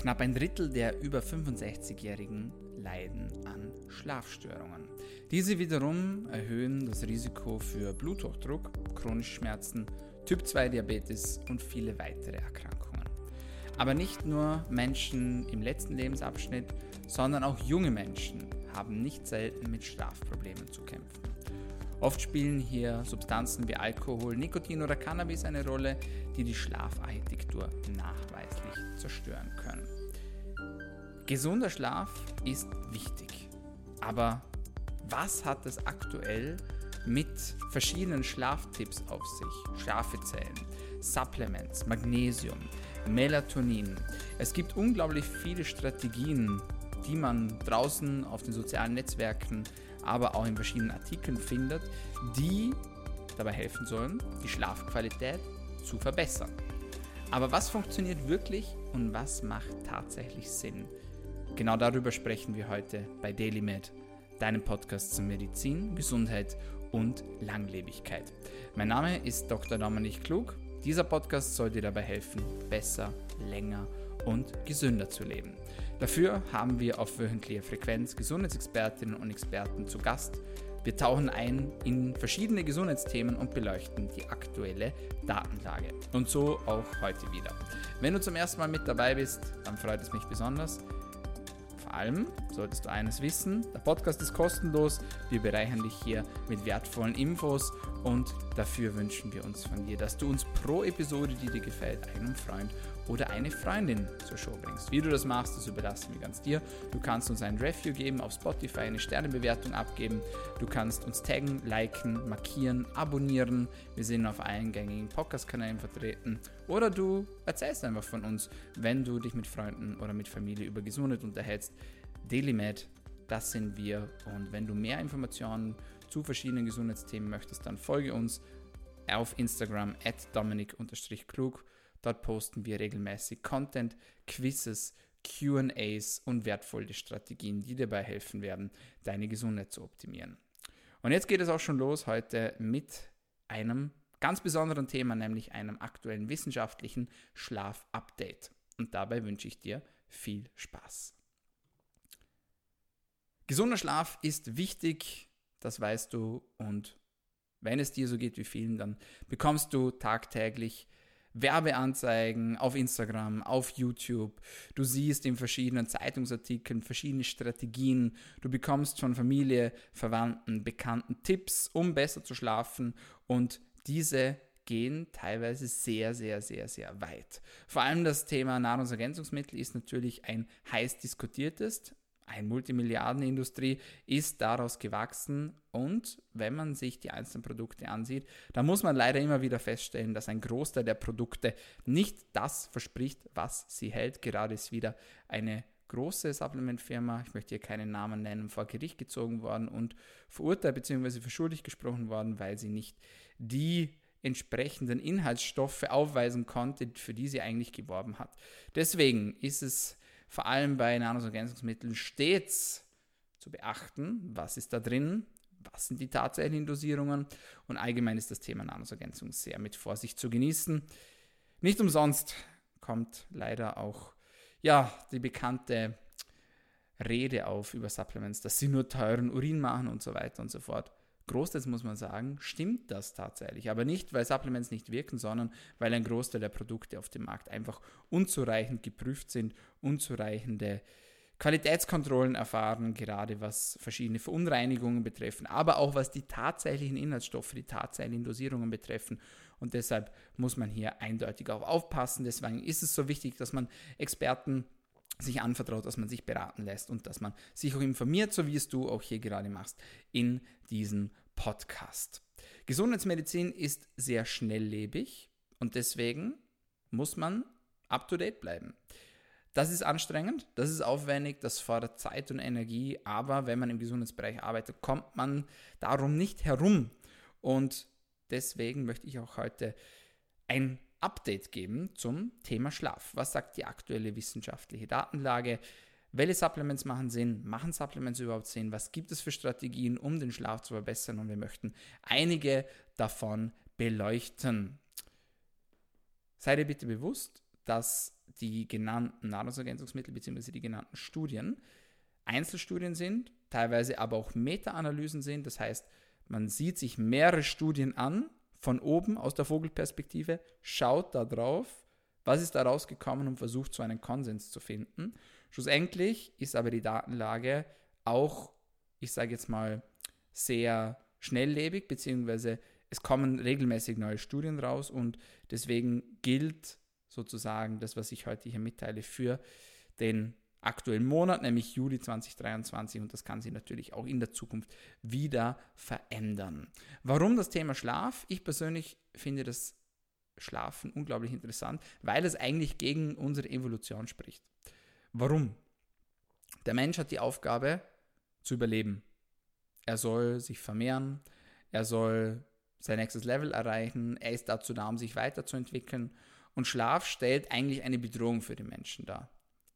Knapp ein Drittel der über 65-Jährigen leiden an Schlafstörungen. Diese wiederum erhöhen das Risiko für Bluthochdruck, chronische Schmerzen, Typ-2-Diabetes und viele weitere Erkrankungen. Aber nicht nur Menschen im letzten Lebensabschnitt, sondern auch junge Menschen haben nicht selten mit Schlafproblemen zu kämpfen. Oft spielen hier Substanzen wie Alkohol, Nikotin oder Cannabis eine Rolle, die die Schlafarchitektur nachweislich zerstören können. Gesunder Schlaf ist wichtig, aber was hat es aktuell mit verschiedenen Schlaftipps auf sich? Schlafezellen, Supplements, Magnesium, Melatonin. Es gibt unglaublich viele Strategien, die man draußen auf den sozialen Netzwerken aber auch in verschiedenen Artikeln findet, die dabei helfen sollen, die Schlafqualität zu verbessern. Aber was funktioniert wirklich und was macht tatsächlich Sinn? Genau darüber sprechen wir heute bei DailyMed, deinem Podcast zur Medizin, Gesundheit und Langlebigkeit. Mein Name ist Dr. Dominik Klug. Dieser Podcast soll dir dabei helfen, besser, länger und gesünder zu leben. Dafür haben wir auf wöchentlicher Frequenz Gesundheitsexpertinnen und Experten zu Gast. Wir tauchen ein in verschiedene Gesundheitsthemen und beleuchten die aktuelle Datenlage. Und so auch heute wieder. Wenn du zum ersten Mal mit dabei bist, dann freut es mich besonders. Allem solltest du eines wissen, der Podcast ist kostenlos, wir bereichern dich hier mit wertvollen Infos und dafür wünschen wir uns von dir, dass du uns pro Episode, die dir gefällt, einen Freund oder eine Freundin zur Show bringst. Wie du das machst, das überlassen wir ganz dir. Du kannst uns ein Review geben auf Spotify, eine Sternebewertung abgeben. Du kannst uns taggen, liken, markieren, abonnieren. Wir sind auf allen gängigen Podcast-Kanälen vertreten. Oder du erzählst einfach von uns, wenn du dich mit Freunden oder mit Familie über Gesundheit unterhältst. DailyMed, das sind wir. Und wenn du mehr Informationen zu verschiedenen Gesundheitsthemen möchtest, dann folge uns auf Instagram at dominik-klug. Dort posten wir regelmäßig Content, Quizzes, QAs und wertvolle Strategien, die dabei helfen werden, deine Gesundheit zu optimieren. Und jetzt geht es auch schon los heute mit einem ganz besonderen Thema, nämlich einem aktuellen wissenschaftlichen Schlaf-Update. Und dabei wünsche ich dir viel Spaß. Gesunder Schlaf ist wichtig, das weißt du, und wenn es dir so geht wie vielen, dann bekommst du tagtäglich Werbeanzeigen auf Instagram, auf YouTube. Du siehst in verschiedenen Zeitungsartikeln verschiedene Strategien. Du bekommst von Familie, Verwandten, Bekannten Tipps, um besser zu schlafen. Und diese gehen teilweise sehr, sehr, sehr, sehr weit. Vor allem das Thema Nahrungsergänzungsmittel ist natürlich ein heiß diskutiertes, eine Multimilliardenindustrie ist daraus gewachsen und wenn man sich die einzelnen Produkte ansieht, dann muss man leider immer wieder feststellen, dass ein Großteil der Produkte nicht das verspricht, was sie hält. Gerade ist wieder eine große Supplementfirma, ich möchte hier keinen Namen nennen, vor Gericht gezogen worden und verurteilt bzw. für schuldig gesprochen worden, weil sie nicht die entsprechenden Inhaltsstoffe aufweisen konnte, für die sie eigentlich geworben hat. Deswegen ist es vor allem bei Nahrungsergänzungsmitteln stets zu beachten, was ist da drin, was sind die tatsächlichen Dosierungen und allgemein ist das Thema Nahrungsergänzung sehr mit Vorsicht zu genießen. Nicht umsonst kommt leider auch ja, die bekannte Rede auf über Supplements, dass sie nur teuren Urin machen und so weiter und so fort. Großteils muss man sagen, stimmt das tatsächlich. Aber nicht, weil Supplements nicht wirken, sondern weil ein Großteil der Produkte auf dem Markt einfach unzureichend geprüft sind, unzureichende Qualitätskontrollen erfahren, gerade was verschiedene Verunreinigungen betreffen, aber auch was die tatsächlichen Inhaltsstoffe, die tatsächlichen Dosierungen betreffen. Und deshalb muss man hier eindeutig auch aufpassen. Deswegen ist es so wichtig, dass man Experten sich anvertraut, dass man sich beraten lässt und dass man sich auch informiert, so wie es du auch hier gerade machst, in diesem Podcast. Gesundheitsmedizin ist sehr schnelllebig und deswegen muss man up-to-date bleiben. Das ist anstrengend, das ist aufwendig, das fordert Zeit und Energie, aber wenn man im Gesundheitsbereich arbeitet, kommt man darum nicht herum. Und deswegen möchte ich auch heute ein Update geben zum Thema Schlaf. Was sagt die aktuelle wissenschaftliche Datenlage? Welche Supplements machen Sinn? Machen Supplements überhaupt Sinn? Was gibt es für Strategien, um den Schlaf zu verbessern? Und wir möchten einige davon beleuchten. Sei dir bitte bewusst, dass die genannten Nahrungsergänzungsmittel bzw. die genannten Studien Einzelstudien sind, teilweise aber auch Meta-Analysen sind. Das heißt, man sieht sich mehrere Studien an, von oben aus der Vogelperspektive, schaut da drauf, was ist da rausgekommen und versucht so einen Konsens zu finden. Schlussendlich ist aber die Datenlage auch, ich sage jetzt mal, sehr schnelllebig, beziehungsweise es kommen regelmäßig neue Studien raus und deswegen gilt sozusagen das, was ich heute hier mitteile, für den aktuellen Monat, nämlich Juli 2023 und das kann sich natürlich auch in der Zukunft wieder verändern. Warum das Thema Schlaf? Ich persönlich finde das Schlafen unglaublich interessant, weil es eigentlich gegen unsere Evolution spricht. Warum? Der Mensch hat die Aufgabe zu überleben. Er soll sich vermehren, er soll sein nächstes Level erreichen, er ist dazu da, um sich weiterzuentwickeln und Schlaf stellt eigentlich eine Bedrohung für die Menschen dar.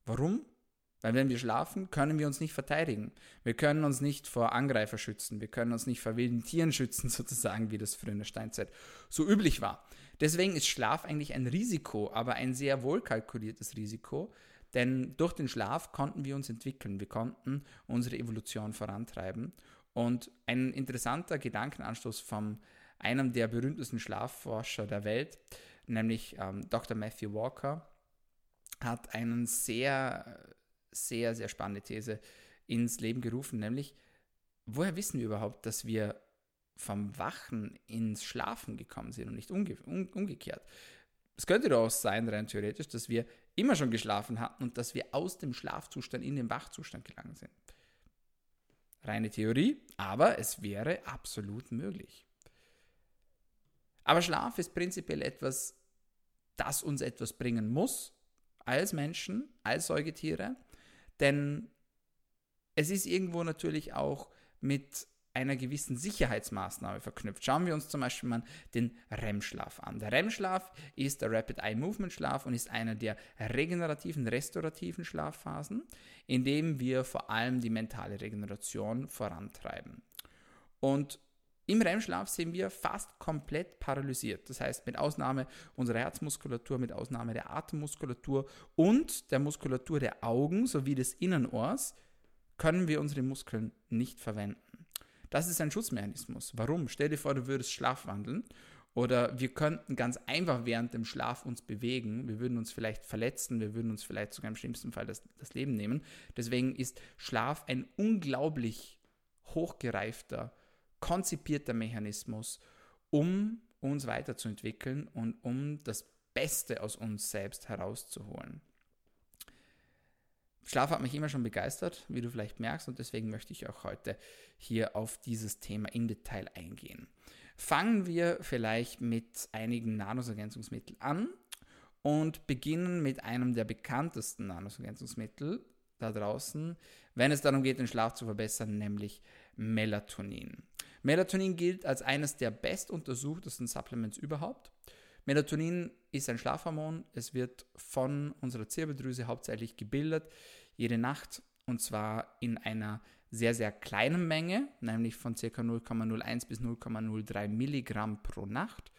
Warum? Weil wenn wir schlafen, können wir uns nicht verteidigen. Wir können uns nicht vor Angreifer schützen. Wir können uns nicht vor wilden Tieren schützen, sozusagen, wie das früher in der Steinzeit so üblich war. Deswegen ist Schlaf eigentlich ein Risiko, aber ein sehr wohl kalkuliertes Risiko, denn durch den Schlaf konnten wir uns entwickeln. Wir konnten unsere Evolution vorantreiben. Und ein interessanter Gedankenanstoß von einem der berühmtesten Schlafforscher der Welt, nämlich ähm, Dr. Matthew Walker, hat einen sehr sehr, sehr spannende These ins Leben gerufen, nämlich, woher wissen wir überhaupt, dass wir vom Wachen ins Schlafen gekommen sind und nicht umge um, umgekehrt? Es könnte doch sein, rein theoretisch, dass wir immer schon geschlafen hatten und dass wir aus dem Schlafzustand in den Wachzustand gelangen sind. Reine Theorie, aber es wäre absolut möglich. Aber Schlaf ist prinzipiell etwas, das uns etwas bringen muss, als Menschen, als Säugetiere, denn es ist irgendwo natürlich auch mit einer gewissen Sicherheitsmaßnahme verknüpft. Schauen wir uns zum Beispiel mal den REM-Schlaf an. Der REM-Schlaf ist der Rapid Eye Movement Schlaf und ist einer der regenerativen, restaurativen Schlafphasen, in dem wir vor allem die mentale Regeneration vorantreiben. Und im REM-Schlaf sind wir fast komplett paralysiert. Das heißt, mit Ausnahme unserer Herzmuskulatur, mit Ausnahme der Atemmuskulatur und der Muskulatur der Augen sowie des Innenohrs können wir unsere Muskeln nicht verwenden. Das ist ein Schutzmechanismus. Warum? Stell dir vor, du würdest schlafwandeln oder wir könnten ganz einfach während dem Schlaf uns bewegen. Wir würden uns vielleicht verletzen, wir würden uns vielleicht sogar im schlimmsten Fall das, das Leben nehmen. Deswegen ist Schlaf ein unglaublich hochgereifter konzipierter Mechanismus, um uns weiterzuentwickeln und um das Beste aus uns selbst herauszuholen. Schlaf hat mich immer schon begeistert, wie du vielleicht merkst, und deswegen möchte ich auch heute hier auf dieses Thema im Detail eingehen. Fangen wir vielleicht mit einigen Nahrungsergänzungsmitteln an und beginnen mit einem der bekanntesten Nahrungsergänzungsmittel da draußen, wenn es darum geht, den Schlaf zu verbessern, nämlich Melatonin. Melatonin gilt als eines der bestuntersuchtesten Supplements überhaupt. Melatonin ist ein Schlafhormon. Es wird von unserer Zirbeldrüse hauptsächlich gebildet, jede Nacht, und zwar in einer sehr, sehr kleinen Menge, nämlich von ca. 0,01 bis 0,03 Milligramm pro Nacht.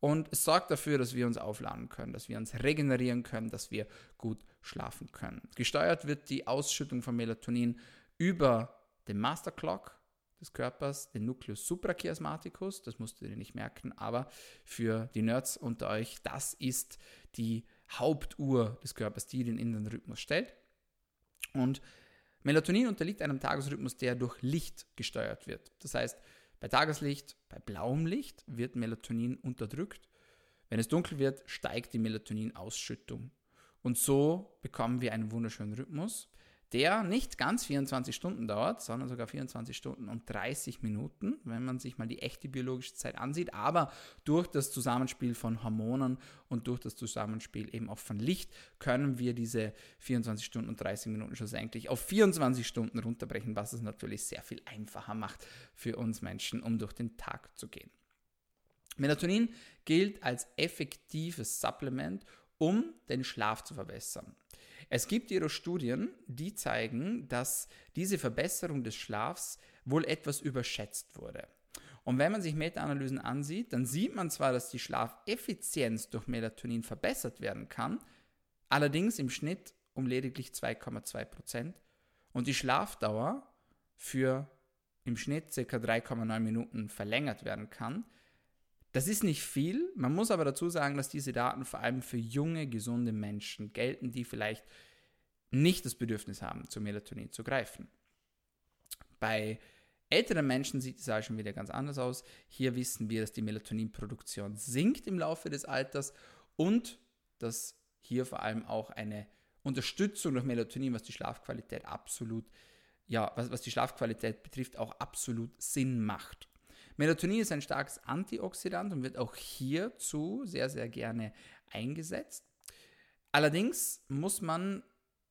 Und es sorgt dafür, dass wir uns aufladen können, dass wir uns regenerieren können, dass wir gut schlafen können. Gesteuert wird die Ausschüttung von Melatonin über den Master Clock, des Körpers, den Nucleus suprachiasmaticus, das musst du dir nicht merken, aber für die Nerds unter euch, das ist die Hauptuhr des Körpers, die den inneren Rhythmus stellt. Und Melatonin unterliegt einem Tagesrhythmus, der durch Licht gesteuert wird. Das heißt, bei Tageslicht, bei blauem Licht wird Melatonin unterdrückt. Wenn es dunkel wird, steigt die Melatoninausschüttung. Und so bekommen wir einen wunderschönen Rhythmus, der nicht ganz 24 Stunden dauert, sondern sogar 24 Stunden und 30 Minuten, wenn man sich mal die echte biologische Zeit ansieht. Aber durch das Zusammenspiel von Hormonen und durch das Zusammenspiel eben auch von Licht können wir diese 24 Stunden und 30 Minuten schlussendlich auf 24 Stunden runterbrechen, was es natürlich sehr viel einfacher macht für uns Menschen, um durch den Tag zu gehen. Melatonin gilt als effektives Supplement, um den Schlaf zu verbessern. Es gibt jedoch Studien, die zeigen, dass diese Verbesserung des Schlafs wohl etwas überschätzt wurde. Und wenn man sich Meta-Analysen ansieht, dann sieht man zwar, dass die Schlafeffizienz durch Melatonin verbessert werden kann, allerdings im Schnitt um lediglich 2,2 Prozent und die Schlafdauer für im Schnitt ca. 3,9 Minuten verlängert werden kann. Das ist nicht viel, man muss aber dazu sagen, dass diese Daten vor allem für junge, gesunde Menschen gelten, die vielleicht nicht das Bedürfnis haben, zu Melatonin zu greifen. Bei älteren Menschen sieht es auch schon wieder ganz anders aus. Hier wissen wir, dass die Melatoninproduktion sinkt im Laufe des Alters und dass hier vor allem auch eine Unterstützung durch Melatonin, was die Schlafqualität absolut, ja, was, was die Schlafqualität betrifft, auch absolut Sinn macht. Melatonin ist ein starkes Antioxidant und wird auch hierzu sehr, sehr gerne eingesetzt. Allerdings muss man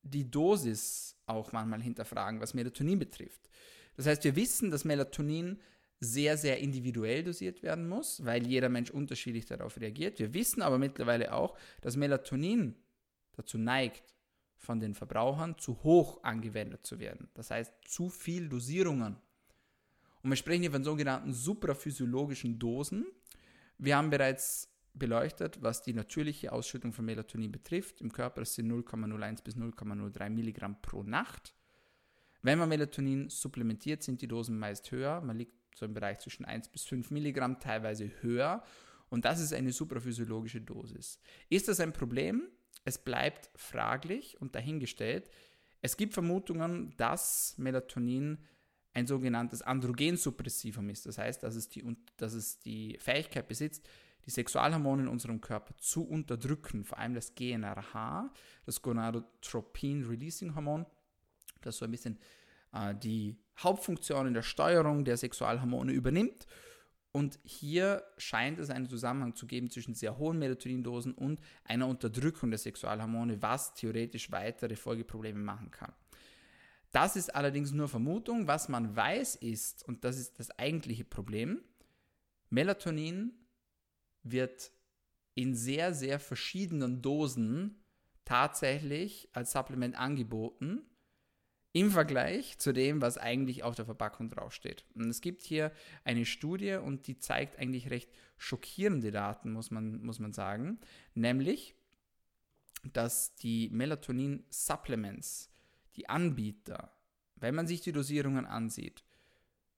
die Dosis auch manchmal hinterfragen, was Melatonin betrifft. Das heißt, wir wissen, dass Melatonin sehr, sehr individuell dosiert werden muss, weil jeder Mensch unterschiedlich darauf reagiert. Wir wissen aber mittlerweile auch, dass Melatonin dazu neigt, von den Verbrauchern zu hoch angewendet zu werden. Das heißt, zu viel Dosierungen. Und wir sprechen hier von sogenannten supraphysiologischen Dosen. Wir haben bereits beleuchtet, was die natürliche Ausschüttung von Melatonin betrifft. Im Körper sind 0,01 bis 0,03 Milligramm pro Nacht. Wenn man Melatonin supplementiert, sind die Dosen meist höher. Man liegt so im Bereich zwischen 1 bis 5 Milligramm, teilweise höher. Und das ist eine supraphysiologische Dosis. Ist das ein Problem? Es bleibt fraglich und dahingestellt. Es gibt Vermutungen, dass Melatonin ein sogenanntes Androgensuppressivum ist. Das heißt, dass es die, dass es die Fähigkeit besitzt, die Sexualhormone in unserem Körper zu unterdrücken, vor allem das GNRH, das Gonadotropin-Releasing-Hormon, das so ein bisschen äh, die Hauptfunktion in der Steuerung der Sexualhormone übernimmt. Und hier scheint es einen Zusammenhang zu geben zwischen sehr hohen Melatonindosen und einer Unterdrückung der Sexualhormone, was theoretisch weitere Folgeprobleme machen kann. Das ist allerdings nur Vermutung. Was man weiß ist, und das ist das eigentliche Problem, Melatonin wird in sehr, sehr verschiedenen Dosen tatsächlich als Supplement angeboten im Vergleich zu dem, was eigentlich auf der Verpackung draufsteht. Und es gibt hier eine Studie und die zeigt eigentlich recht schockierende Daten, muss man, muss man sagen, nämlich, dass die Melatonin-Supplements, die Anbieter, wenn man sich die Dosierungen ansieht,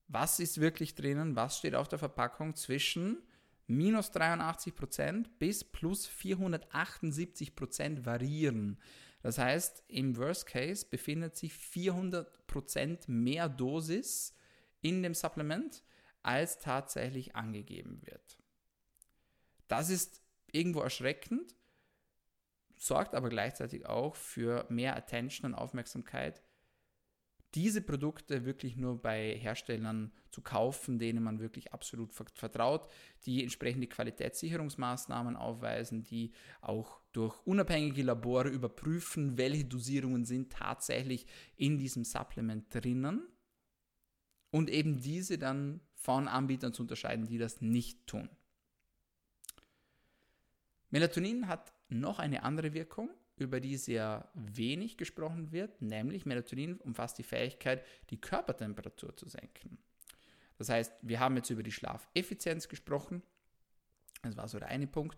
was ist wirklich drinnen, was steht auf der Verpackung zwischen minus 83% bis plus 478% variieren. Das heißt, im Worst Case befindet sich 400% mehr Dosis in dem Supplement, als tatsächlich angegeben wird. Das ist irgendwo erschreckend, sorgt aber gleichzeitig auch für mehr Attention und Aufmerksamkeit diese Produkte wirklich nur bei Herstellern zu kaufen, denen man wirklich absolut vertraut, die entsprechende Qualitätssicherungsmaßnahmen aufweisen, die auch durch unabhängige Labore überprüfen, welche Dosierungen sind tatsächlich in diesem Supplement drinnen und eben diese dann von Anbietern zu unterscheiden, die das nicht tun. Melatonin hat noch eine andere Wirkung über die sehr wenig gesprochen wird, nämlich Melatonin umfasst die Fähigkeit, die Körpertemperatur zu senken. Das heißt, wir haben jetzt über die Schlafeffizienz gesprochen, das war so der eine Punkt.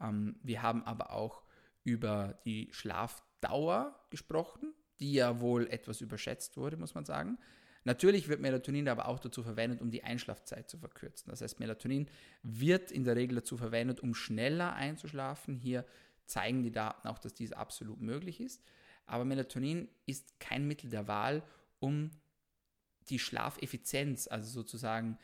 Ähm, wir haben aber auch über die Schlafdauer gesprochen, die ja wohl etwas überschätzt wurde, muss man sagen. Natürlich wird Melatonin aber auch dazu verwendet, um die Einschlafzeit zu verkürzen. Das heißt, Melatonin wird in der Regel dazu verwendet, um schneller einzuschlafen. Hier zeigen die Daten auch, dass dies absolut möglich ist. Aber Melatonin ist kein Mittel der Wahl, um die Schlafeffizienz, also sozusagen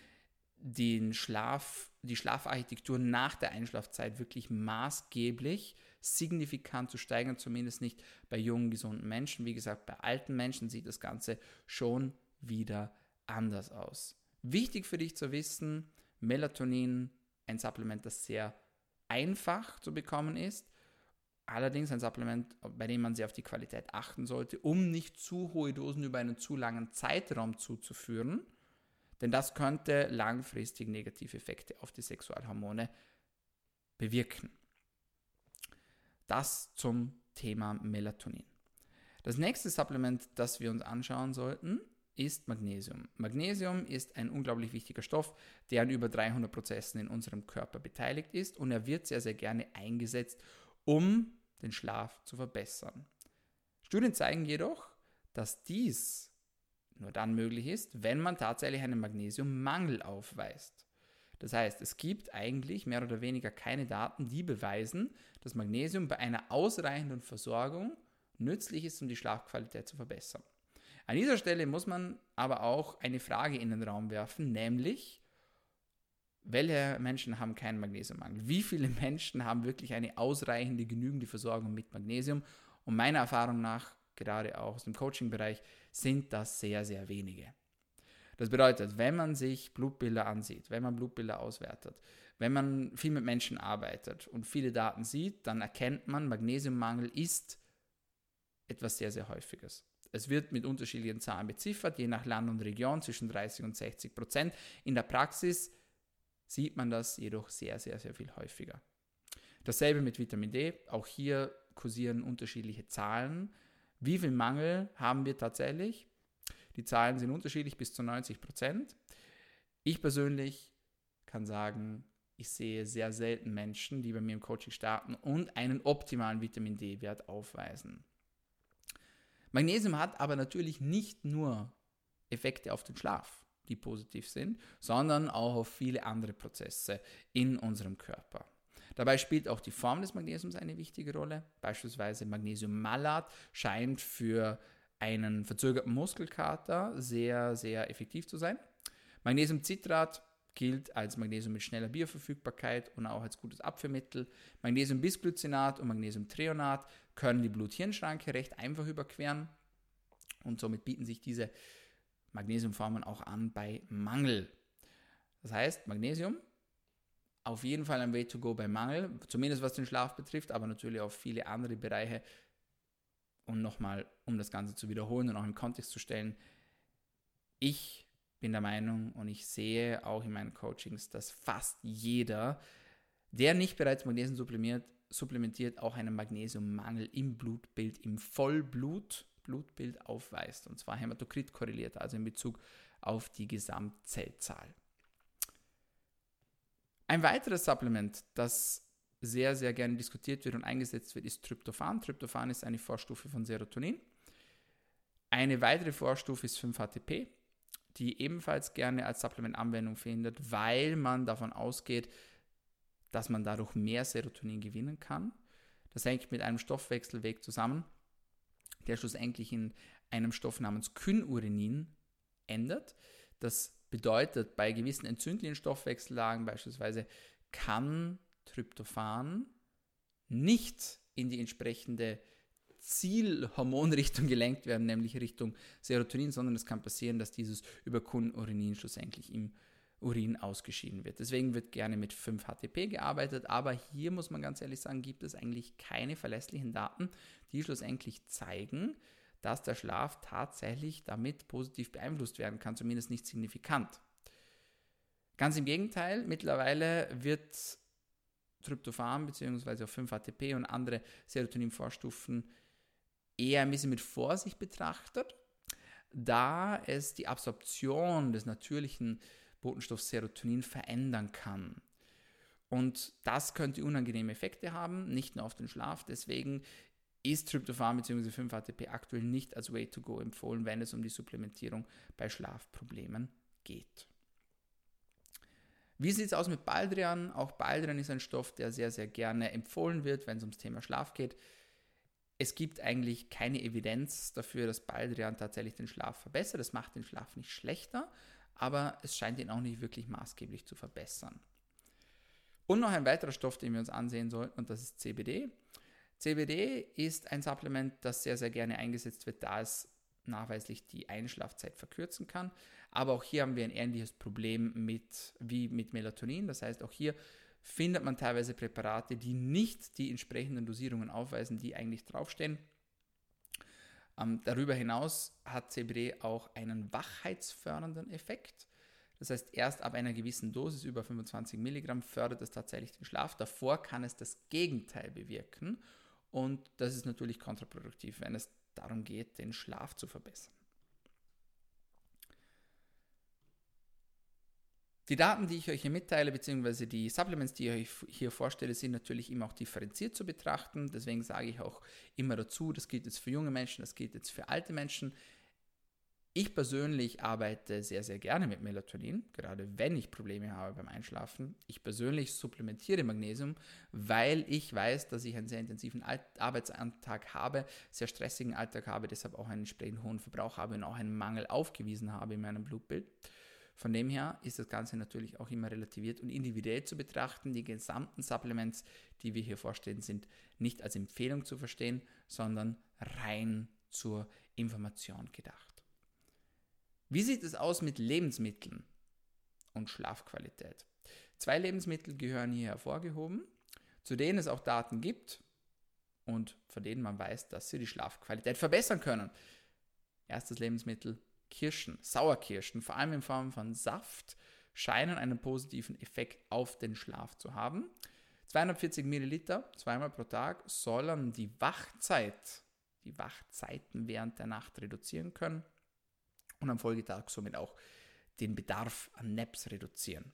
den Schlaf, die Schlafarchitektur nach der Einschlafzeit wirklich maßgeblich signifikant zu steigern, zumindest nicht bei jungen, gesunden Menschen. Wie gesagt, bei alten Menschen sieht das Ganze schon wieder anders aus. Wichtig für dich zu wissen, Melatonin, ein Supplement, das sehr einfach zu bekommen ist, Allerdings ein Supplement, bei dem man sehr auf die Qualität achten sollte, um nicht zu hohe Dosen über einen zu langen Zeitraum zuzuführen, denn das könnte langfristig negative Effekte auf die Sexualhormone bewirken. Das zum Thema Melatonin. Das nächste Supplement, das wir uns anschauen sollten, ist Magnesium. Magnesium ist ein unglaublich wichtiger Stoff, der an über 300 Prozessen in unserem Körper beteiligt ist und er wird sehr, sehr gerne eingesetzt, um den Schlaf zu verbessern. Studien zeigen jedoch, dass dies nur dann möglich ist, wenn man tatsächlich einen Magnesiummangel aufweist. Das heißt, es gibt eigentlich mehr oder weniger keine Daten, die beweisen, dass Magnesium bei einer ausreichenden Versorgung nützlich ist, um die Schlafqualität zu verbessern. An dieser Stelle muss man aber auch eine Frage in den Raum werfen, nämlich, welche Menschen haben keinen Magnesiummangel? Wie viele Menschen haben wirklich eine ausreichende, genügende Versorgung mit Magnesium? Und meiner Erfahrung nach, gerade auch aus dem Coaching-Bereich, sind das sehr, sehr wenige. Das bedeutet, wenn man sich Blutbilder ansieht, wenn man Blutbilder auswertet, wenn man viel mit Menschen arbeitet und viele Daten sieht, dann erkennt man, Magnesiummangel ist etwas sehr, sehr Häufiges. Es wird mit unterschiedlichen Zahlen beziffert, je nach Land und Region zwischen 30 und 60 Prozent. In der Praxis sieht man das jedoch sehr, sehr, sehr viel häufiger. Dasselbe mit Vitamin D. Auch hier kursieren unterschiedliche Zahlen. Wie viel Mangel haben wir tatsächlich? Die Zahlen sind unterschiedlich bis zu 90 Prozent. Ich persönlich kann sagen, ich sehe sehr selten Menschen, die bei mir im Coaching starten und einen optimalen Vitamin D-Wert aufweisen. Magnesium hat aber natürlich nicht nur Effekte auf den Schlaf, die positiv sind, sondern auch auf viele andere Prozesse in unserem Körper. Dabei spielt auch die Form des Magnesiums eine wichtige Rolle. Beispielsweise Magnesiummalat scheint für einen verzögerten Muskelkater sehr, sehr effektiv zu sein. Magnesiumcitrat gilt als Magnesium mit schneller Bioverfügbarkeit und auch als gutes Abführmittel. Magnesiumbisglycinat und Magnesiumtrionat können die Blut-Hirn-Schranke recht einfach überqueren und somit bieten sich diese Magnesiumformen auch an bei Mangel. Das heißt, Magnesium auf jeden Fall ein Way to go bei Mangel, zumindest was den Schlaf betrifft, aber natürlich auch viele andere Bereiche und nochmal, um das Ganze zu wiederholen und auch im Kontext zu stellen, ich bin der Meinung und ich sehe auch in meinen Coachings, dass fast jeder, der nicht bereits Magnesium supplementiert, supplementiert auch einen Magnesiummangel im Blutbild, im Vollblut-Blutbild aufweist. Und zwar Hämatokrit korreliert, also in Bezug auf die Gesamtzellzahl. Ein weiteres Supplement, das sehr, sehr gerne diskutiert wird und eingesetzt wird, ist Tryptophan. Tryptophan ist eine Vorstufe von Serotonin. Eine weitere Vorstufe ist 5-HTP, die ebenfalls gerne als Supplement Anwendung findet, weil man davon ausgeht, dass man dadurch mehr Serotonin gewinnen kann. Das hängt mit einem Stoffwechselweg zusammen, der schlussendlich in einem Stoff namens Kynurenin endet. Das bedeutet, bei gewissen entzündlichen Stoffwechsellagen beispielsweise kann Tryptophan nicht in die entsprechende Zielhormonrichtung gelenkt werden, nämlich Richtung Serotonin, sondern es kann passieren, dass dieses über Kunurinin schlussendlich im Urin ausgeschieden wird. Deswegen wird gerne mit 5-HTP gearbeitet, aber hier muss man ganz ehrlich sagen, gibt es eigentlich keine verlässlichen Daten, die schlussendlich zeigen, dass der Schlaf tatsächlich damit positiv beeinflusst werden kann, zumindest nicht signifikant. Ganz im Gegenteil, mittlerweile wird Tryptophan bzw. 5-HTP und andere Serotonin-Vorstufen eher ein bisschen mit Vorsicht betrachtet, da es die Absorption des natürlichen Botenstoffs Serotonin verändern kann. Und das könnte unangenehme Effekte haben, nicht nur auf den Schlaf. Deswegen ist Tryptophan bzw. 5-HTP aktuell nicht als Way to go empfohlen, wenn es um die Supplementierung bei Schlafproblemen geht. Wie sieht es aus mit Baldrian? Auch Baldrian ist ein Stoff, der sehr, sehr gerne empfohlen wird, wenn es ums Thema Schlaf geht. Es gibt eigentlich keine Evidenz dafür, dass Baldrian tatsächlich den Schlaf verbessert. Es macht den Schlaf nicht schlechter, aber es scheint ihn auch nicht wirklich maßgeblich zu verbessern. Und noch ein weiterer Stoff, den wir uns ansehen sollten, und das ist CBD. CBD ist ein Supplement, das sehr, sehr gerne eingesetzt wird, da es nachweislich die Einschlafzeit verkürzen kann. Aber auch hier haben wir ein ähnliches Problem mit, wie mit Melatonin. Das heißt, auch hier findet man teilweise Präparate, die nicht die entsprechenden Dosierungen aufweisen, die eigentlich draufstehen. Ähm, darüber hinaus hat CBD auch einen wachheitsfördernden Effekt. Das heißt, erst ab einer gewissen Dosis, über 25 Milligramm, fördert es tatsächlich den Schlaf. Davor kann es das Gegenteil bewirken. Und das ist natürlich kontraproduktiv, wenn es darum geht, den Schlaf zu verbessern. Die Daten, die ich euch hier mitteile, beziehungsweise die Supplements, die ich euch hier vorstelle, sind natürlich immer auch differenziert zu betrachten. Deswegen sage ich auch immer dazu, das gilt jetzt für junge Menschen, das gilt jetzt für alte Menschen. Ich persönlich arbeite sehr, sehr gerne mit Melatonin, gerade wenn ich Probleme habe beim Einschlafen. Ich persönlich supplementiere Magnesium, weil ich weiß, dass ich einen sehr intensiven Arbeitsalltag habe, sehr stressigen Alltag habe, deshalb auch einen entsprechend hohen Verbrauch habe und auch einen Mangel aufgewiesen habe in meinem Blutbild. Von dem her ist das Ganze natürlich auch immer relativiert und individuell zu betrachten. Die gesamten Supplements, die wir hier vorstellen, sind nicht als Empfehlung zu verstehen, sondern rein zur Information gedacht. Wie sieht es aus mit Lebensmitteln und Schlafqualität? Zwei Lebensmittel gehören hier hervorgehoben, zu denen es auch Daten gibt und von denen man weiß, dass sie die Schlafqualität verbessern können. Erstes Lebensmittel Kirschen, Sauerkirschen, vor allem in Form von Saft, scheinen einen positiven Effekt auf den Schlaf zu haben. 240 Milliliter zweimal pro Tag sollen die Wachzeit, die Wachzeiten während der Nacht reduzieren können und am Folgetag somit auch den Bedarf an Naps reduzieren.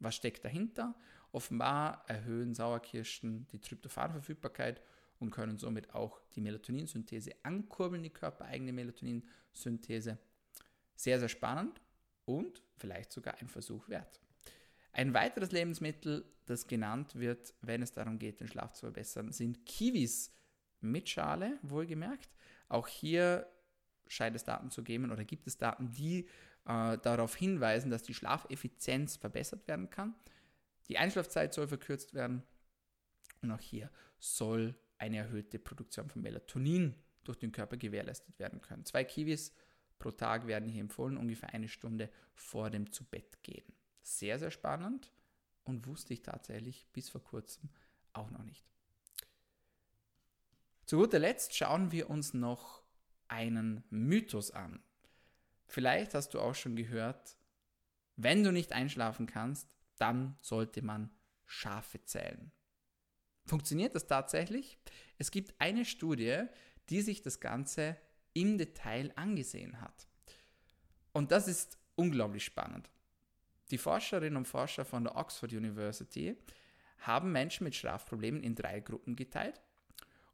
Was steckt dahinter? Offenbar erhöhen Sauerkirschen die Tryptophanverfügbarkeit und können somit auch die Melatoninsynthese ankurbeln, die körpereigene Melatoninsynthese. Sehr, sehr spannend und vielleicht sogar ein Versuch wert. Ein weiteres Lebensmittel, das genannt wird, wenn es darum geht, den Schlaf zu verbessern, sind Kiwis mit Schale, wohlgemerkt. Auch hier scheint es Daten zu geben oder gibt es Daten, die äh, darauf hinweisen, dass die Schlafeffizienz verbessert werden kann. Die Einschlafzeit soll verkürzt werden und auch hier soll eine erhöhte Produktion von Melatonin durch den Körper gewährleistet werden können. Zwei Kiwis pro Tag werden hier empfohlen, ungefähr eine Stunde vor dem Zubettgehen. Sehr, sehr spannend und wusste ich tatsächlich bis vor kurzem auch noch nicht. Zu guter Letzt schauen wir uns noch einen Mythos an. Vielleicht hast du auch schon gehört, wenn du nicht einschlafen kannst, dann sollte man Schafe zählen. Funktioniert das tatsächlich? Es gibt eine Studie, die sich das Ganze im Detail angesehen hat. Und das ist unglaublich spannend. Die Forscherinnen und Forscher von der Oxford University haben Menschen mit Schlafproblemen in drei Gruppen geteilt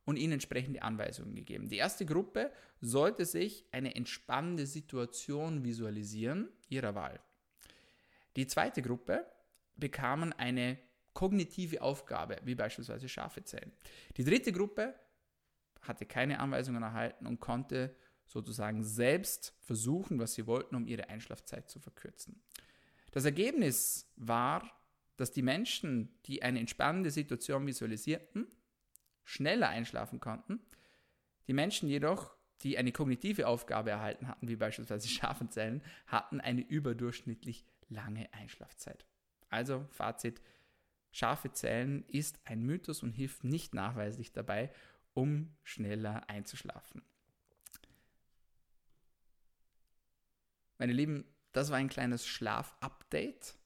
und ihnen entsprechende Anweisungen gegeben. Die erste Gruppe sollte sich eine entspannende Situation visualisieren, ihrer Wahl. Die zweite Gruppe bekamen eine kognitive Aufgabe, wie beispielsweise Schafe zählen. Die dritte Gruppe hatte keine Anweisungen erhalten und konnte sozusagen selbst versuchen, was sie wollten, um ihre Einschlafzeit zu verkürzen. Das Ergebnis war, dass die Menschen, die eine entspannende Situation visualisierten, schneller einschlafen konnten. Die Menschen jedoch, die eine kognitive Aufgabe erhalten hatten, wie beispielsweise Schafenzellen, hatten eine überdurchschnittlich lange Einschlafzeit. Also Fazit, scharfe Zellen ist ein Mythos und hilft nicht nachweislich dabei, um schneller einzuschlafen. Meine Lieben, das war ein kleines Schlaf-Update.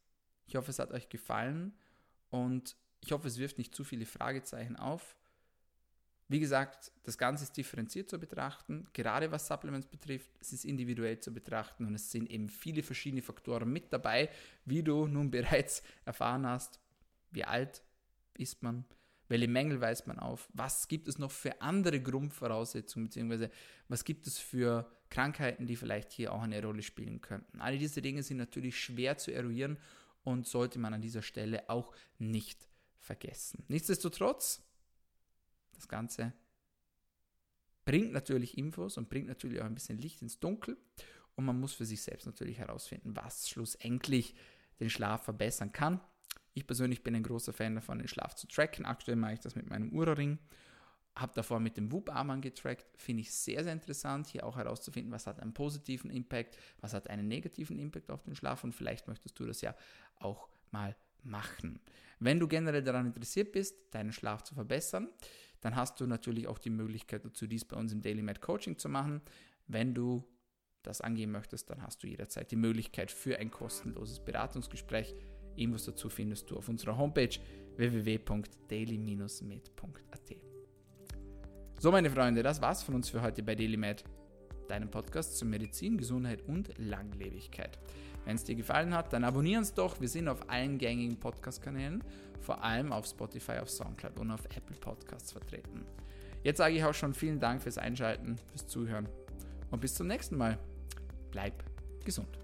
Ich hoffe, es hat euch gefallen und ich hoffe, es wirft nicht zu viele Fragezeichen auf. Wie gesagt, das Ganze ist differenziert zu betrachten, gerade was Supplements betrifft, es ist individuell zu betrachten und es sind eben viele verschiedene Faktoren mit dabei, wie du nun bereits erfahren hast, wie alt ist man, welche Mängel weist man auf, was gibt es noch für andere Grundvoraussetzungen, beziehungsweise was gibt es für Krankheiten, die vielleicht hier auch eine Rolle spielen könnten. Alle diese Dinge sind natürlich schwer zu eruieren und sollte man an dieser Stelle auch nicht vergessen. Nichtsdestotrotz, das Ganze bringt natürlich Infos und bringt natürlich auch ein bisschen Licht ins Dunkel. Und man muss für sich selbst natürlich herausfinden, was schlussendlich den Schlaf verbessern kann. Ich persönlich bin ein großer Fan davon, den Schlaf zu tracken. Aktuell mache ich das mit meinem Ura-Ring. Habe davor mit dem Whoop-Armband getrackt. Finde ich sehr, sehr interessant, hier auch herauszufinden, was hat einen positiven Impact, was hat einen negativen Impact auf den Schlaf. Und vielleicht möchtest du das ja auch mal machen. Wenn du generell daran interessiert bist, deinen Schlaf zu verbessern, dann hast du natürlich auch die Möglichkeit dazu, dies bei uns im Daily Med Coaching zu machen. Wenn du das angehen möchtest, dann hast du jederzeit die Möglichkeit für ein kostenloses Beratungsgespräch. Infos dazu findest du auf unserer Homepage www.daily-med.at. So, meine Freunde, das war's von uns für heute bei DailyMed, deinem Podcast zur Medizin, Gesundheit und Langlebigkeit. Wenn es dir gefallen hat, dann abonnier uns doch. Wir sind auf allen gängigen Podcast-Kanälen, vor allem auf Spotify, auf Soundcloud und auf Apple Podcasts vertreten. Jetzt sage ich auch schon vielen Dank fürs Einschalten, fürs Zuhören und bis zum nächsten Mal. Bleib gesund.